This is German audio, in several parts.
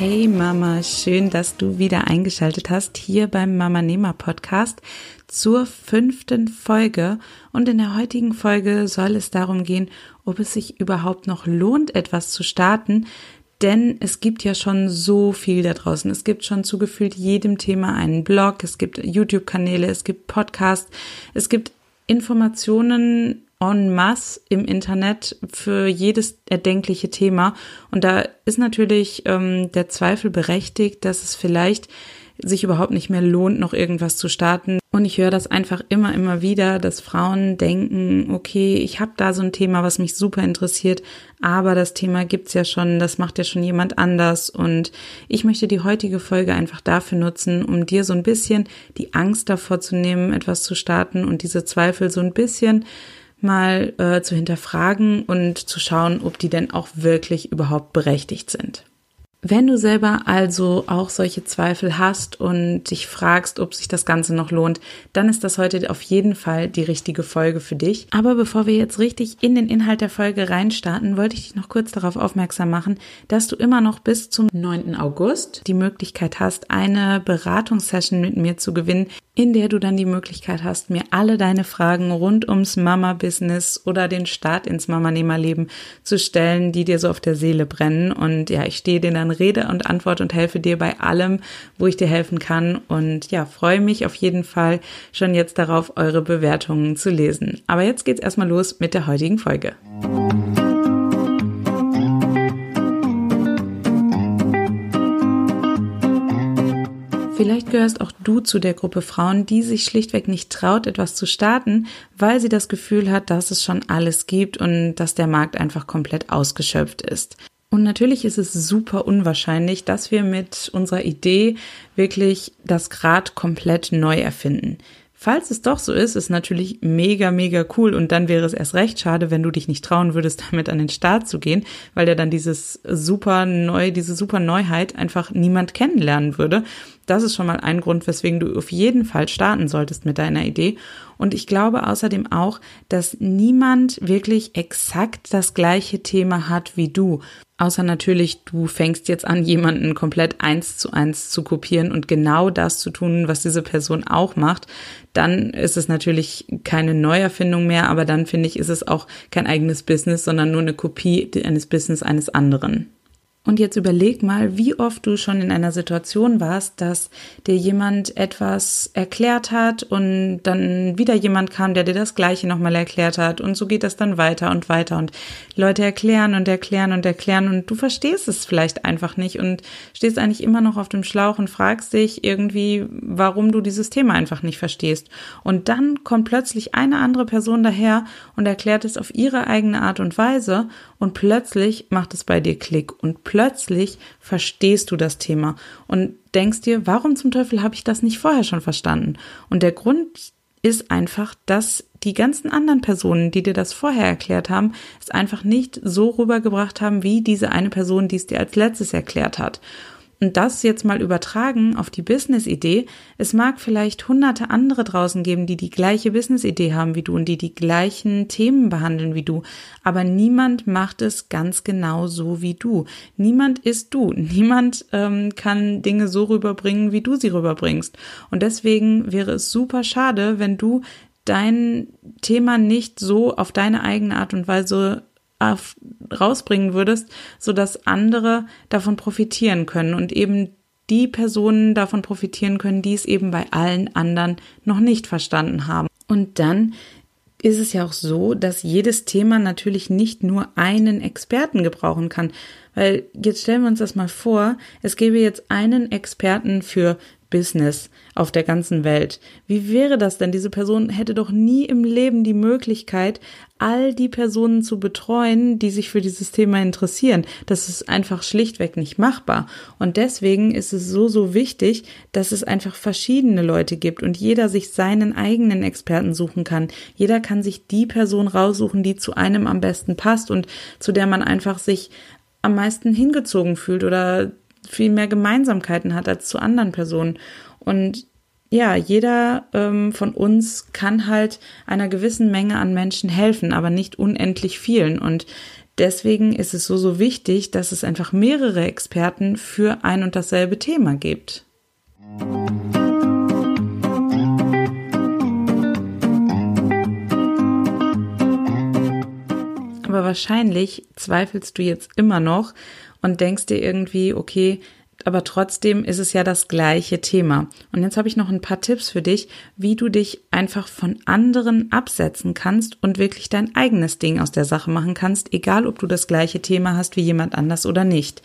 Hey Mama, schön, dass du wieder eingeschaltet hast hier beim Mama Nehmer Podcast zur fünften Folge. Und in der heutigen Folge soll es darum gehen, ob es sich überhaupt noch lohnt, etwas zu starten. Denn es gibt ja schon so viel da draußen. Es gibt schon zugefühlt jedem Thema einen Blog, es gibt YouTube-Kanäle, es gibt Podcasts, es gibt Informationen en masse im Internet für jedes erdenkliche Thema. Und da ist natürlich ähm, der Zweifel berechtigt, dass es vielleicht sich überhaupt nicht mehr lohnt, noch irgendwas zu starten. Und ich höre das einfach immer, immer wieder, dass Frauen denken, okay, ich habe da so ein Thema, was mich super interessiert, aber das Thema gibt's ja schon, das macht ja schon jemand anders. Und ich möchte die heutige Folge einfach dafür nutzen, um dir so ein bisschen die Angst davor zu nehmen, etwas zu starten und diese Zweifel so ein bisschen mal äh, zu hinterfragen und zu schauen, ob die denn auch wirklich überhaupt berechtigt sind. Wenn du selber also auch solche Zweifel hast und dich fragst, ob sich das Ganze noch lohnt, dann ist das heute auf jeden Fall die richtige Folge für dich. Aber bevor wir jetzt richtig in den Inhalt der Folge reinstarten, wollte ich dich noch kurz darauf aufmerksam machen, dass du immer noch bis zum 9. August die Möglichkeit hast, eine Beratungssession mit mir zu gewinnen, in der du dann die Möglichkeit hast, mir alle deine Fragen rund ums Mama-Business oder den Start ins Mama-Nehmer-Leben zu stellen, die dir so auf der Seele brennen. Und ja, ich stehe dir dann Rede und Antwort und helfe dir bei allem, wo ich dir helfen kann. Und ja, freue mich auf jeden Fall schon jetzt darauf, eure Bewertungen zu lesen. Aber jetzt geht's erstmal los mit der heutigen Folge. Gehörst auch du zu der Gruppe Frauen, die sich schlichtweg nicht traut, etwas zu starten, weil sie das Gefühl hat, dass es schon alles gibt und dass der Markt einfach komplett ausgeschöpft ist. Und natürlich ist es super unwahrscheinlich, dass wir mit unserer Idee wirklich das Grad komplett neu erfinden. Falls es doch so ist, ist natürlich mega, mega cool und dann wäre es erst recht schade, wenn du dich nicht trauen würdest, damit an den Start zu gehen, weil ja dann dieses super neu, diese super Neuheit einfach niemand kennenlernen würde. Das ist schon mal ein Grund, weswegen du auf jeden Fall starten solltest mit deiner Idee. Und ich glaube außerdem auch, dass niemand wirklich exakt das gleiche Thema hat wie du. Außer natürlich, du fängst jetzt an, jemanden komplett eins zu eins zu kopieren und genau das zu tun, was diese Person auch macht. Dann ist es natürlich keine Neuerfindung mehr, aber dann finde ich, ist es auch kein eigenes Business, sondern nur eine Kopie eines Business eines anderen. Und jetzt überleg mal, wie oft du schon in einer Situation warst, dass dir jemand etwas erklärt hat und dann wieder jemand kam, der dir das Gleiche nochmal erklärt hat. Und so geht das dann weiter und weiter. Und Leute erklären und erklären und erklären und du verstehst es vielleicht einfach nicht und stehst eigentlich immer noch auf dem Schlauch und fragst dich irgendwie, warum du dieses Thema einfach nicht verstehst. Und dann kommt plötzlich eine andere Person daher und erklärt es auf ihre eigene Art und Weise und plötzlich macht es bei dir Klick und plötzlich verstehst du das Thema und denkst dir, warum zum Teufel habe ich das nicht vorher schon verstanden? Und der Grund ist einfach, dass die ganzen anderen Personen, die dir das vorher erklärt haben, es einfach nicht so rübergebracht haben, wie diese eine Person, die es dir als letztes erklärt hat. Und das jetzt mal übertragen auf die Business-Idee. Es mag vielleicht hunderte andere draußen geben, die die gleiche Business-Idee haben wie du und die die gleichen Themen behandeln wie du. Aber niemand macht es ganz genau so wie du. Niemand ist du. Niemand ähm, kann Dinge so rüberbringen, wie du sie rüberbringst. Und deswegen wäre es super schade, wenn du dein Thema nicht so auf deine eigene Art und Weise auf, rausbringen würdest, so dass andere davon profitieren können und eben die Personen davon profitieren können, die es eben bei allen anderen noch nicht verstanden haben. Und dann ist es ja auch so, dass jedes Thema natürlich nicht nur einen Experten gebrauchen kann. Weil jetzt stellen wir uns das mal vor, es gäbe jetzt einen Experten für Business auf der ganzen Welt. Wie wäre das denn? Diese Person hätte doch nie im Leben die Möglichkeit, all die Personen zu betreuen, die sich für dieses Thema interessieren. Das ist einfach schlichtweg nicht machbar. Und deswegen ist es so, so wichtig, dass es einfach verschiedene Leute gibt und jeder sich seinen eigenen Experten suchen kann. Jeder kann sich die Person raussuchen, die zu einem am besten passt und zu der man einfach sich am meisten hingezogen fühlt oder viel mehr Gemeinsamkeiten hat als zu anderen Personen. Und ja, jeder ähm, von uns kann halt einer gewissen Menge an Menschen helfen, aber nicht unendlich vielen. Und deswegen ist es so, so wichtig, dass es einfach mehrere Experten für ein und dasselbe Thema gibt. Aber wahrscheinlich zweifelst du jetzt immer noch und denkst dir irgendwie, okay, aber trotzdem ist es ja das gleiche Thema. Und jetzt habe ich noch ein paar Tipps für dich, wie du dich einfach von anderen absetzen kannst und wirklich dein eigenes Ding aus der Sache machen kannst, egal ob du das gleiche Thema hast wie jemand anders oder nicht.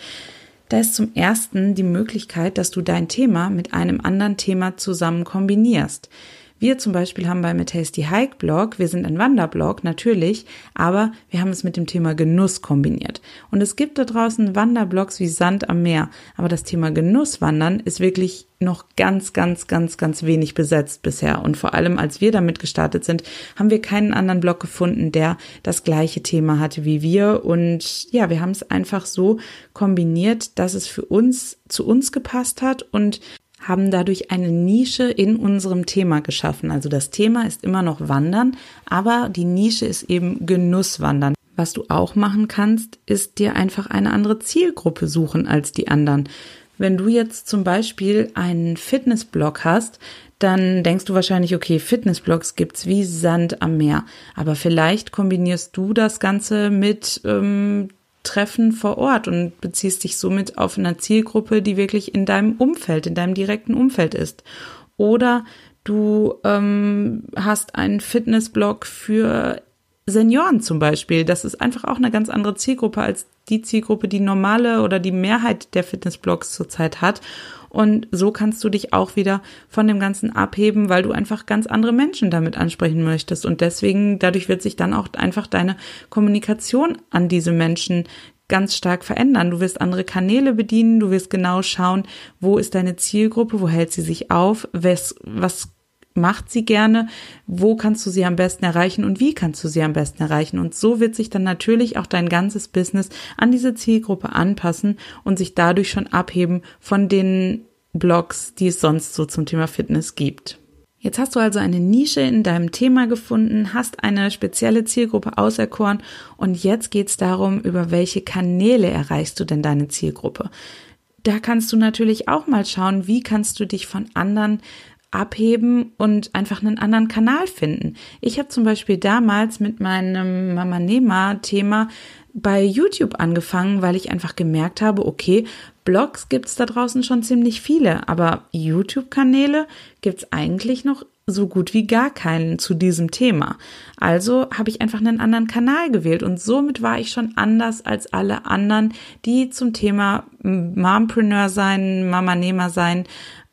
Da ist zum ersten die Möglichkeit, dass du dein Thema mit einem anderen Thema zusammen kombinierst. Wir zum Beispiel haben beim Tasty Hike Blog, wir sind ein Wanderblog, natürlich, aber wir haben es mit dem Thema Genuss kombiniert. Und es gibt da draußen Wanderblogs wie Sand am Meer, aber das Thema Genusswandern ist wirklich noch ganz, ganz, ganz, ganz wenig besetzt bisher. Und vor allem, als wir damit gestartet sind, haben wir keinen anderen Blog gefunden, der das gleiche Thema hatte wie wir. Und ja, wir haben es einfach so kombiniert, dass es für uns zu uns gepasst hat und haben dadurch eine Nische in unserem Thema geschaffen. Also das Thema ist immer noch Wandern, aber die Nische ist eben Genusswandern. Was du auch machen kannst, ist dir einfach eine andere Zielgruppe suchen als die anderen. Wenn du jetzt zum Beispiel einen Fitnessblog hast, dann denkst du wahrscheinlich, okay, Fitnessblogs gibt's wie Sand am Meer. Aber vielleicht kombinierst du das Ganze mit ähm, Treffen vor Ort und beziehst dich somit auf eine Zielgruppe, die wirklich in deinem Umfeld, in deinem direkten Umfeld ist. Oder du ähm, hast einen Fitnessblog für Senioren zum Beispiel. Das ist einfach auch eine ganz andere Zielgruppe als die Zielgruppe, die normale oder die Mehrheit der Fitnessblogs zurzeit hat. Und so kannst du dich auch wieder von dem Ganzen abheben, weil du einfach ganz andere Menschen damit ansprechen möchtest. Und deswegen, dadurch wird sich dann auch einfach deine Kommunikation an diese Menschen ganz stark verändern. Du wirst andere Kanäle bedienen, du wirst genau schauen, wo ist deine Zielgruppe, wo hält sie sich auf, was, was macht sie gerne, wo kannst du sie am besten erreichen und wie kannst du sie am besten erreichen. Und so wird sich dann natürlich auch dein ganzes Business an diese Zielgruppe anpassen und sich dadurch schon abheben von den Blogs, die es sonst so zum Thema Fitness gibt. Jetzt hast du also eine Nische in deinem Thema gefunden, hast eine spezielle Zielgruppe auserkoren und jetzt geht es darum, über welche Kanäle erreichst du denn deine Zielgruppe. Da kannst du natürlich auch mal schauen, wie kannst du dich von anderen abheben und einfach einen anderen Kanal finden. Ich habe zum Beispiel damals mit meinem Mama Nema Thema bei YouTube angefangen, weil ich einfach gemerkt habe, okay, Blogs gibt's da draußen schon ziemlich viele, aber YouTube-Kanäle gibt's eigentlich noch so gut wie gar keinen zu diesem Thema. Also habe ich einfach einen anderen Kanal gewählt und somit war ich schon anders als alle anderen, die zum Thema Mompreneur sein, Mama-Nehmer sein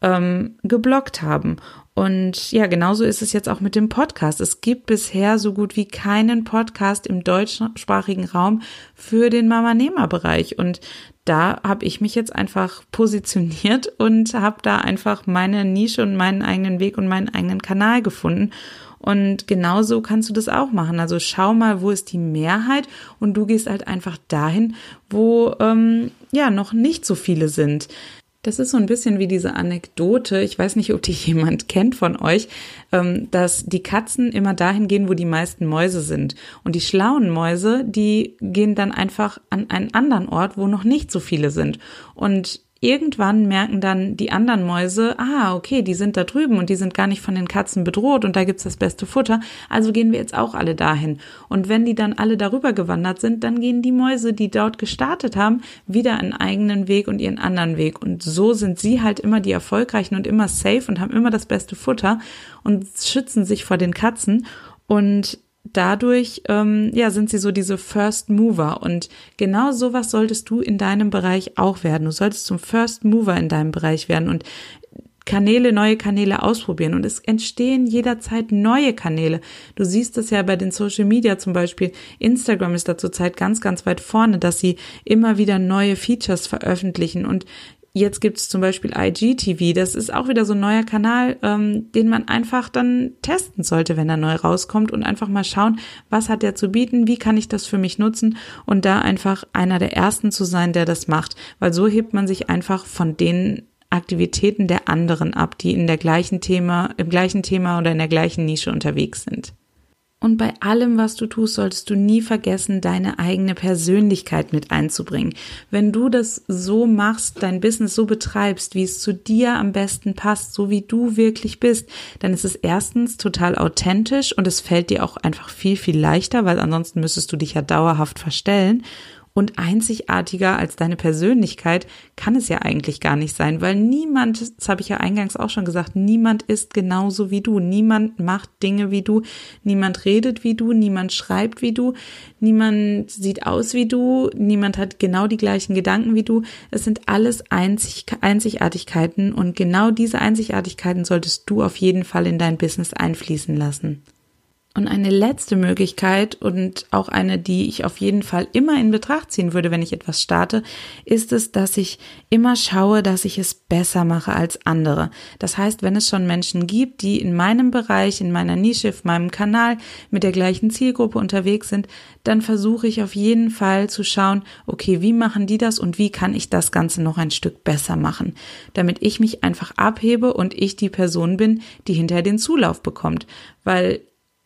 ähm, geblockt haben. Und ja, genauso ist es jetzt auch mit dem Podcast. Es gibt bisher so gut wie keinen Podcast im deutschsprachigen Raum für den Mama-Nehmer-Bereich. Und da habe ich mich jetzt einfach positioniert und habe da einfach meine Nische und meinen eigenen Weg und meinen eigenen Kanal gefunden. Und genauso kannst du das auch machen. Also schau mal, wo ist die Mehrheit und du gehst halt einfach dahin, wo ähm, ja noch nicht so viele sind. Das ist so ein bisschen wie diese Anekdote, ich weiß nicht, ob die jemand kennt von euch, ähm, dass die Katzen immer dahin gehen, wo die meisten Mäuse sind. Und die schlauen Mäuse, die gehen dann einfach an einen anderen Ort, wo noch nicht so viele sind. Und irgendwann merken dann die anderen Mäuse, ah, okay, die sind da drüben und die sind gar nicht von den Katzen bedroht und da gibt's das beste Futter, also gehen wir jetzt auch alle dahin. Und wenn die dann alle darüber gewandert sind, dann gehen die Mäuse, die dort gestartet haben, wieder einen eigenen Weg und ihren anderen Weg. Und so sind sie halt immer die Erfolgreichen und immer safe und haben immer das beste Futter und schützen sich vor den Katzen. Und dadurch ähm, ja sind sie so diese First Mover und genau sowas solltest du in deinem Bereich auch werden. Du solltest zum First Mover in deinem Bereich werden und Kanäle, neue Kanäle ausprobieren und es entstehen jederzeit neue Kanäle. Du siehst es ja bei den Social Media zum Beispiel. Instagram ist da zurzeit ganz, ganz weit vorne, dass sie immer wieder neue Features veröffentlichen und Jetzt gibt's zum Beispiel IGTV, das ist auch wieder so ein neuer Kanal, ähm, den man einfach dann testen sollte, wenn er neu rauskommt und einfach mal schauen, was hat der zu bieten, wie kann ich das für mich nutzen und da einfach einer der ersten zu sein, der das macht, weil so hebt man sich einfach von den Aktivitäten der anderen ab, die in der gleichen Thema, im gleichen Thema oder in der gleichen Nische unterwegs sind. Und bei allem, was du tust, solltest du nie vergessen, deine eigene Persönlichkeit mit einzubringen. Wenn du das so machst, dein Business so betreibst, wie es zu dir am besten passt, so wie du wirklich bist, dann ist es erstens total authentisch und es fällt dir auch einfach viel, viel leichter, weil ansonsten müsstest du dich ja dauerhaft verstellen. Und einzigartiger als deine Persönlichkeit kann es ja eigentlich gar nicht sein, weil niemand, das habe ich ja eingangs auch schon gesagt, niemand ist genauso wie du. Niemand macht Dinge wie du. Niemand redet wie du. Niemand schreibt wie du. Niemand sieht aus wie du. Niemand hat genau die gleichen Gedanken wie du. Es sind alles Einzig Einzigartigkeiten und genau diese Einzigartigkeiten solltest du auf jeden Fall in dein Business einfließen lassen. Und eine letzte Möglichkeit und auch eine, die ich auf jeden Fall immer in Betracht ziehen würde, wenn ich etwas starte, ist es, dass ich immer schaue, dass ich es besser mache als andere. Das heißt, wenn es schon Menschen gibt, die in meinem Bereich, in meiner Nische, auf meinem Kanal mit der gleichen Zielgruppe unterwegs sind, dann versuche ich auf jeden Fall zu schauen, okay, wie machen die das und wie kann ich das Ganze noch ein Stück besser machen, damit ich mich einfach abhebe und ich die Person bin, die hinterher den Zulauf bekommt. Weil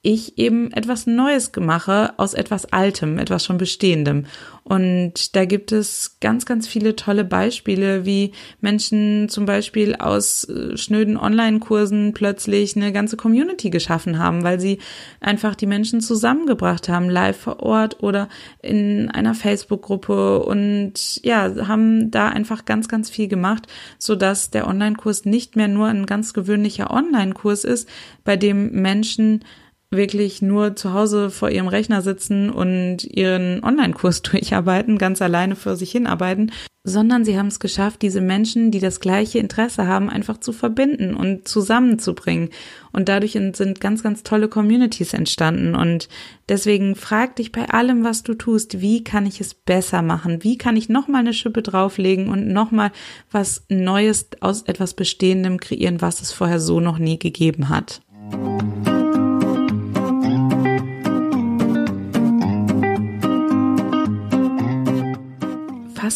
ich eben etwas Neues mache aus etwas Altem, etwas schon Bestehendem. Und da gibt es ganz, ganz viele tolle Beispiele, wie Menschen zum Beispiel aus äh, schnöden Online-Kursen plötzlich eine ganze Community geschaffen haben, weil sie einfach die Menschen zusammengebracht haben, live vor Ort oder in einer Facebook-Gruppe und ja, haben da einfach ganz, ganz viel gemacht, so dass der Online-Kurs nicht mehr nur ein ganz gewöhnlicher Online-Kurs ist, bei dem Menschen wirklich nur zu Hause vor ihrem Rechner sitzen und ihren Online-Kurs durcharbeiten, ganz alleine für sich hinarbeiten, sondern sie haben es geschafft, diese Menschen, die das gleiche Interesse haben, einfach zu verbinden und zusammenzubringen. Und dadurch sind ganz, ganz tolle Communities entstanden. Und deswegen frag dich bei allem, was du tust, wie kann ich es besser machen? Wie kann ich nochmal eine Schippe drauflegen und nochmal was Neues aus etwas Bestehendem kreieren, was es vorher so noch nie gegeben hat?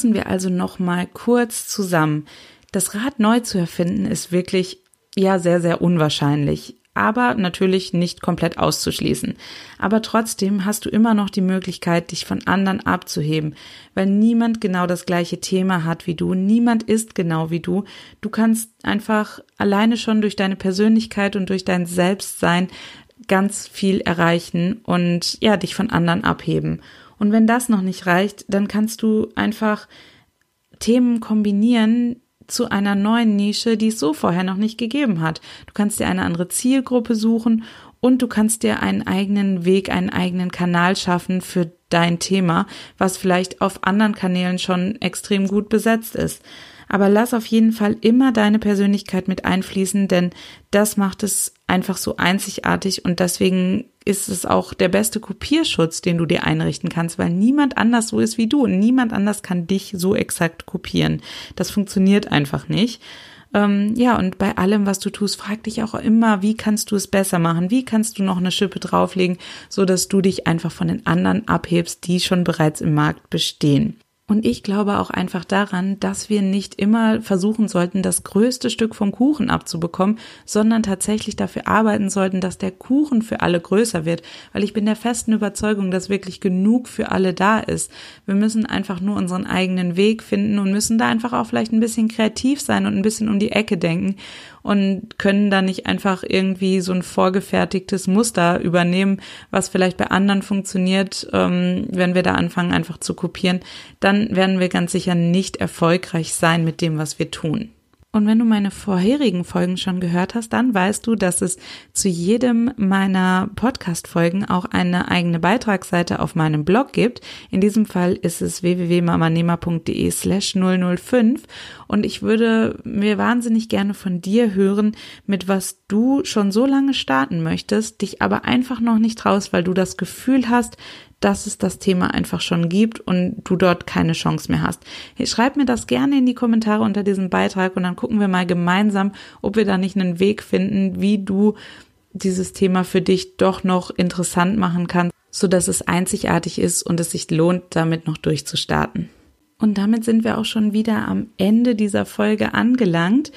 Fassen wir also noch mal kurz zusammen. Das Rad neu zu erfinden ist wirklich ja sehr sehr unwahrscheinlich, aber natürlich nicht komplett auszuschließen. Aber trotzdem hast du immer noch die Möglichkeit, dich von anderen abzuheben, weil niemand genau das gleiche Thema hat wie du, niemand ist genau wie du. Du kannst einfach alleine schon durch deine Persönlichkeit und durch dein Selbstsein ganz viel erreichen und ja, dich von anderen abheben. Und wenn das noch nicht reicht, dann kannst du einfach Themen kombinieren zu einer neuen Nische, die es so vorher noch nicht gegeben hat. Du kannst dir eine andere Zielgruppe suchen und du kannst dir einen eigenen Weg, einen eigenen Kanal schaffen für dein Thema, was vielleicht auf anderen Kanälen schon extrem gut besetzt ist. Aber lass auf jeden Fall immer deine Persönlichkeit mit einfließen, denn das macht es einfach so einzigartig und deswegen ist es auch der beste Kopierschutz, den du dir einrichten kannst, weil niemand anders so ist wie du und niemand anders kann dich so exakt kopieren. Das funktioniert einfach nicht. Ähm, ja, und bei allem, was du tust, frag dich auch immer, wie kannst du es besser machen? Wie kannst du noch eine Schippe drauflegen, so dass du dich einfach von den anderen abhebst, die schon bereits im Markt bestehen? Und ich glaube auch einfach daran, dass wir nicht immer versuchen sollten, das größte Stück vom Kuchen abzubekommen, sondern tatsächlich dafür arbeiten sollten, dass der Kuchen für alle größer wird. Weil ich bin der festen Überzeugung, dass wirklich genug für alle da ist. Wir müssen einfach nur unseren eigenen Weg finden und müssen da einfach auch vielleicht ein bisschen kreativ sein und ein bisschen um die Ecke denken und können da nicht einfach irgendwie so ein vorgefertigtes Muster übernehmen, was vielleicht bei anderen funktioniert, ähm, wenn wir da anfangen einfach zu kopieren, dann werden wir ganz sicher nicht erfolgreich sein mit dem, was wir tun. Und wenn du meine vorherigen Folgen schon gehört hast, dann weißt du, dass es zu jedem meiner Podcast-Folgen auch eine eigene Beitragsseite auf meinem Blog gibt. In diesem Fall ist es www.mamanehmer.de slash 005 und ich würde mir wahnsinnig gerne von dir hören, mit was du schon so lange starten möchtest, dich aber einfach noch nicht traust, weil du das Gefühl hast, dass es das Thema einfach schon gibt und du dort keine Chance mehr hast. Schreib mir das gerne in die Kommentare unter diesem Beitrag und dann gucken wir mal gemeinsam, ob wir da nicht einen Weg finden, wie du dieses Thema für dich doch noch interessant machen kannst, so dass es einzigartig ist und es sich lohnt, damit noch durchzustarten. Und damit sind wir auch schon wieder am Ende dieser Folge angelangt.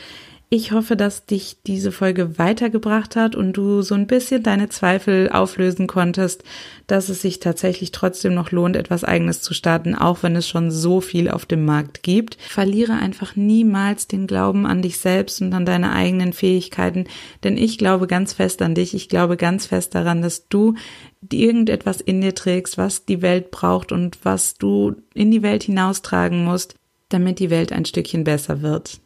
Ich hoffe, dass dich diese Folge weitergebracht hat und du so ein bisschen deine Zweifel auflösen konntest, dass es sich tatsächlich trotzdem noch lohnt, etwas eigenes zu starten, auch wenn es schon so viel auf dem Markt gibt. Verliere einfach niemals den Glauben an dich selbst und an deine eigenen Fähigkeiten, denn ich glaube ganz fest an dich. Ich glaube ganz fest daran, dass du irgendetwas in dir trägst, was die Welt braucht und was du in die Welt hinaustragen musst, damit die Welt ein Stückchen besser wird.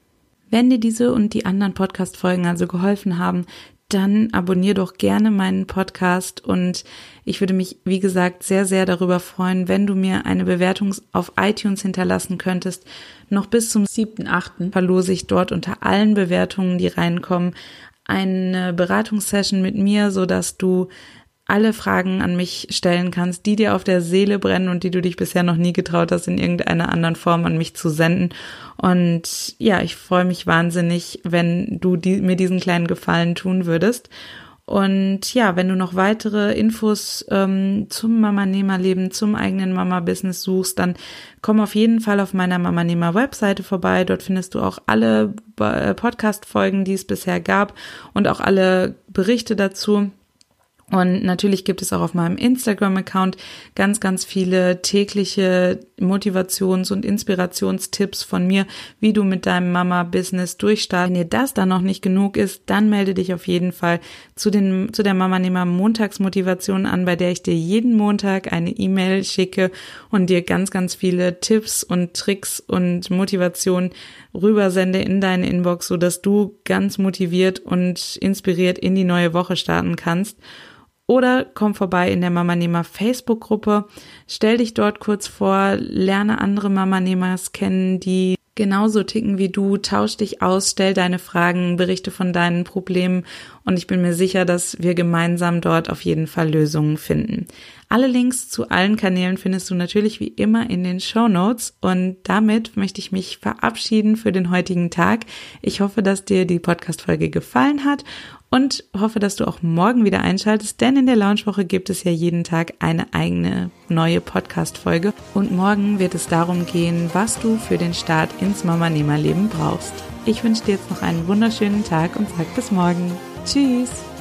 Wenn dir diese und die anderen Podcast-Folgen also geholfen haben, dann abonnier doch gerne meinen Podcast und ich würde mich, wie gesagt, sehr, sehr darüber freuen, wenn du mir eine Bewertung auf iTunes hinterlassen könntest. Noch bis zum 7.8. verlose ich dort unter allen Bewertungen, die reinkommen, eine Beratungssession mit mir, so dass du alle Fragen an mich stellen kannst, die dir auf der Seele brennen und die du dich bisher noch nie getraut hast, in irgendeiner anderen Form an mich zu senden. Und ja, ich freue mich wahnsinnig, wenn du die, mir diesen kleinen Gefallen tun würdest. Und ja, wenn du noch weitere Infos ähm, zum Mama-Nehmer-Leben, zum eigenen Mama-Business suchst, dann komm auf jeden Fall auf meiner Mama-Nehmer-Webseite vorbei. Dort findest du auch alle äh, Podcast-Folgen, die es bisher gab und auch alle Berichte dazu. Und natürlich gibt es auch auf meinem Instagram-Account ganz, ganz viele tägliche Motivations- und Inspirationstipps von mir, wie du mit deinem Mama-Business durchstarten. Wenn dir das dann noch nicht genug ist, dann melde dich auf jeden Fall zu, den, zu der Mama-Nehmer Montagsmotivation an, bei der ich dir jeden Montag eine E-Mail schicke und dir ganz, ganz viele Tipps und Tricks und Motivationen rübersende in deine Inbox, so dass du ganz motiviert und inspiriert in die neue Woche starten kannst. Oder komm vorbei in der Mama-Nehmer Facebook-Gruppe, stell dich dort kurz vor, lerne andere Mama-Nehmers kennen, die genauso ticken wie du, tausch dich aus, stell deine Fragen, berichte von deinen Problemen. Und ich bin mir sicher, dass wir gemeinsam dort auf jeden Fall Lösungen finden. Alle Links zu allen Kanälen findest du natürlich wie immer in den Show Notes und damit möchte ich mich verabschieden für den heutigen Tag. Ich hoffe, dass dir die Podcast-Folge gefallen hat und hoffe, dass du auch morgen wieder einschaltest, denn in der Launchwoche gibt es ja jeden Tag eine eigene neue Podcast-Folge und morgen wird es darum gehen, was du für den Start ins Mama-Nehmer-Leben brauchst. Ich wünsche dir jetzt noch einen wunderschönen Tag und sag bis morgen. Tschüss!